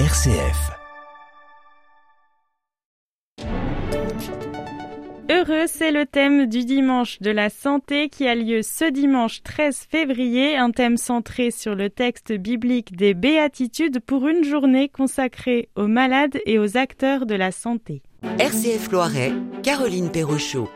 RCF. Heureux, c'est le thème du dimanche de la santé qui a lieu ce dimanche 13 février, un thème centré sur le texte biblique des béatitudes pour une journée consacrée aux malades et aux acteurs de la santé. RCF Loiret, Caroline Perrochot.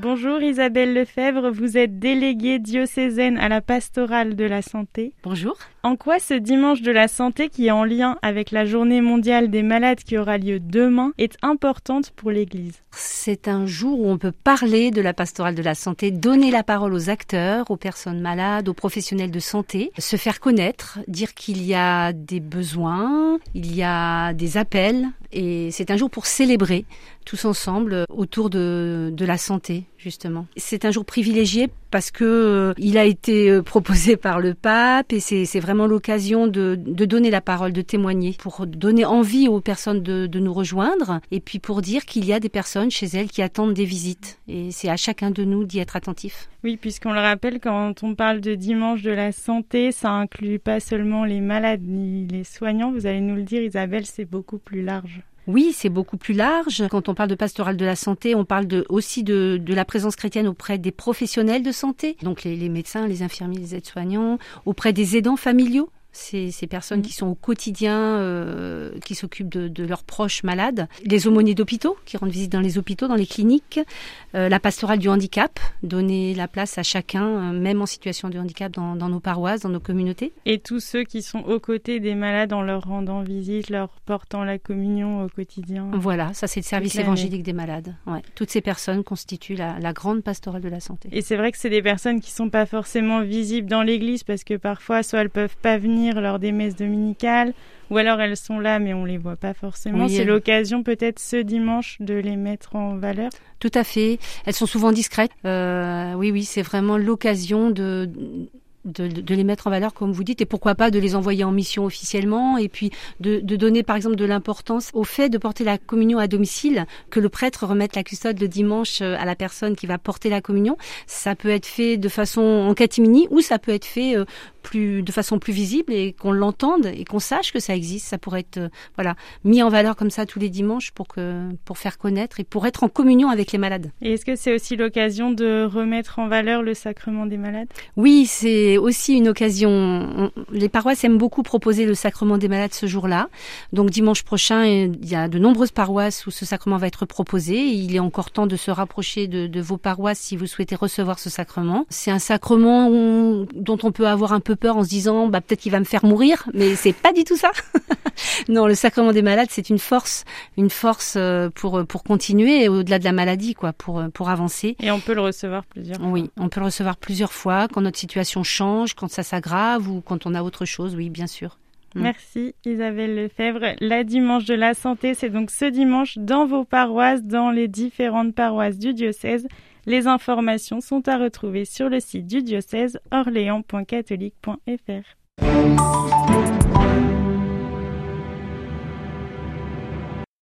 Bonjour Isabelle Lefebvre, vous êtes déléguée diocésaine à la pastorale de la santé. Bonjour. En quoi ce dimanche de la santé qui est en lien avec la journée mondiale des malades qui aura lieu demain est importante pour l'Église? C'est un jour où on peut parler de la pastorale de la santé, donner la parole aux acteurs, aux personnes malades, aux professionnels de santé, se faire connaître, dire qu'il y a des besoins, il y a des appels et c'est un jour pour célébrer tous ensemble autour de, de la santé justement. C'est un jour privilégié parce que euh, il a été euh, proposé par le pape et c'est vraiment l'occasion de, donner la parole, de témoigner, pour donner envie aux personnes de, de nous rejoindre et puis pour dire qu'il y a des personnes chez elles qui attendent des visites et c'est à chacun de nous d'y être attentif. Oui, puisqu'on le rappelle, quand on parle de dimanche de la santé, ça inclut pas seulement les malades ni les soignants. Vous allez nous le dire, Isabelle, c'est beaucoup plus large. Oui, c'est beaucoup plus large. Quand on parle de pastoral de la santé, on parle de, aussi de, la présence chrétienne auprès des professionnels de santé, donc les, les médecins, les infirmiers, les aides-soignants, auprès des aidants familiaux ces, ces, personnes qui sont au quotidien, euh, qui s'occupent de, de, leurs proches malades, les aumôniers d'hôpitaux, qui rendent visite dans les hôpitaux, dans les cliniques, euh, la pastorale du handicap, donner la place à chacun, euh, même en situation de handicap, dans, dans, nos paroisses, dans nos communautés. Et tous ceux qui sont aux côtés des malades en leur rendant visite, leur portant la communion au quotidien. Voilà, ça c'est le service évangélique des malades. Ouais. Toutes ces personnes constituent la, la grande pastorale de la santé. Et c'est vrai que c'est des personnes qui sont pas forcément visibles dans l'église parce que parfois, soit elles peuvent pas venir lors des messes dominicales, ou alors elles sont là mais on les voit pas forcément. Oui, c'est l'occasion peut-être ce dimanche de les mettre en valeur. Tout à fait. Elles sont souvent discrètes. Euh, oui, oui, c'est vraiment l'occasion de de, de, les mettre en valeur, comme vous dites, et pourquoi pas de les envoyer en mission officiellement, et puis de, de donner par exemple de l'importance au fait de porter la communion à domicile, que le prêtre remette la custode le dimanche à la personne qui va porter la communion. Ça peut être fait de façon en catimini, ou ça peut être fait euh, plus, de façon plus visible et qu'on l'entende et qu'on sache que ça existe. Ça pourrait être euh, voilà mis en valeur comme ça tous les dimanches pour que pour faire connaître et pour être en communion avec les malades. Et est-ce que c'est aussi l'occasion de remettre en valeur le sacrement des malades? Oui, c'est aussi une occasion. Les paroisses aiment beaucoup proposer le sacrement des malades ce jour-là. Donc dimanche prochain, il y a de nombreuses paroisses où ce sacrement va être proposé. Il est encore temps de se rapprocher de, de vos paroisses si vous souhaitez recevoir ce sacrement. C'est un sacrement dont on peut avoir un peu peur en se disant bah peut-être qu'il va me faire mourir, mais c'est pas du tout ça. non, le sacrement des malades, c'est une force, une force euh, pour pour continuer au-delà de la maladie quoi, pour pour avancer. Et on peut le recevoir plusieurs fois. Oui, on peut le recevoir plusieurs fois quand notre situation change, quand ça s'aggrave ou quand on a autre chose, oui, bien sûr. Mm. Merci Isabelle Lefebvre. La dimanche de la santé, c'est donc ce dimanche dans vos paroisses, dans les différentes paroisses du diocèse. Les informations sont à retrouver sur le site du diocèse orléans.catholique.fr.